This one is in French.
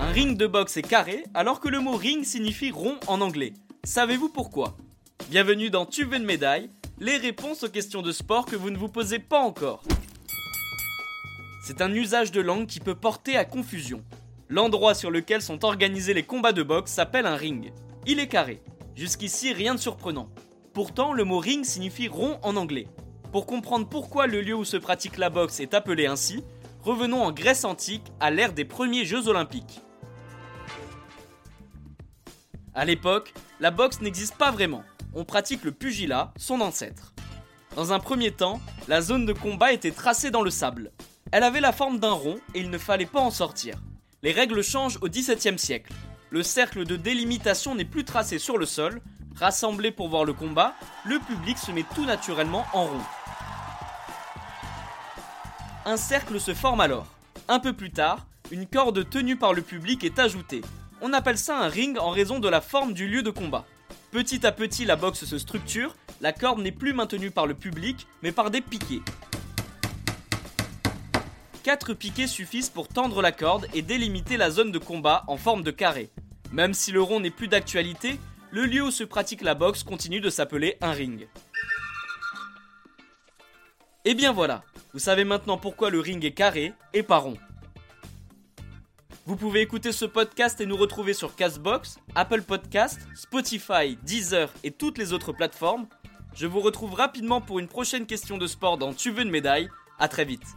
Un ring de boxe est carré alors que le mot ring signifie rond en anglais. Savez-vous pourquoi? Bienvenue dans Tu veux une médaille, les réponses aux questions de sport que vous ne vous posez pas encore. C'est un usage de langue qui peut porter à confusion. L'endroit sur lequel sont organisés les combats de boxe s'appelle un ring. Il est carré. Jusqu'ici, rien de surprenant. Pourtant, le mot ring signifie rond en anglais. Pour comprendre pourquoi le lieu où se pratique la boxe est appelé ainsi, revenons en Grèce antique à l'ère des premiers Jeux olympiques. À l'époque, la boxe n'existe pas vraiment. On pratique le pugilat, son ancêtre. Dans un premier temps, la zone de combat était tracée dans le sable. Elle avait la forme d'un rond et il ne fallait pas en sortir. Les règles changent au XVIIe siècle. Le cercle de délimitation n'est plus tracé sur le sol. Rassemblé pour voir le combat, le public se met tout naturellement en rond. Un cercle se forme alors. Un peu plus tard, une corde tenue par le public est ajoutée. On appelle ça un ring en raison de la forme du lieu de combat. Petit à petit, la boxe se structure, la corde n'est plus maintenue par le public, mais par des piquets. Quatre piquets suffisent pour tendre la corde et délimiter la zone de combat en forme de carré. Même si le rond n'est plus d'actualité, le lieu où se pratique la boxe continue de s'appeler un ring. Et bien voilà, vous savez maintenant pourquoi le ring est carré et pas rond. Vous pouvez écouter ce podcast et nous retrouver sur Castbox, Apple Podcast, Spotify, Deezer et toutes les autres plateformes. Je vous retrouve rapidement pour une prochaine question de sport dans Tu veux une médaille. À très vite.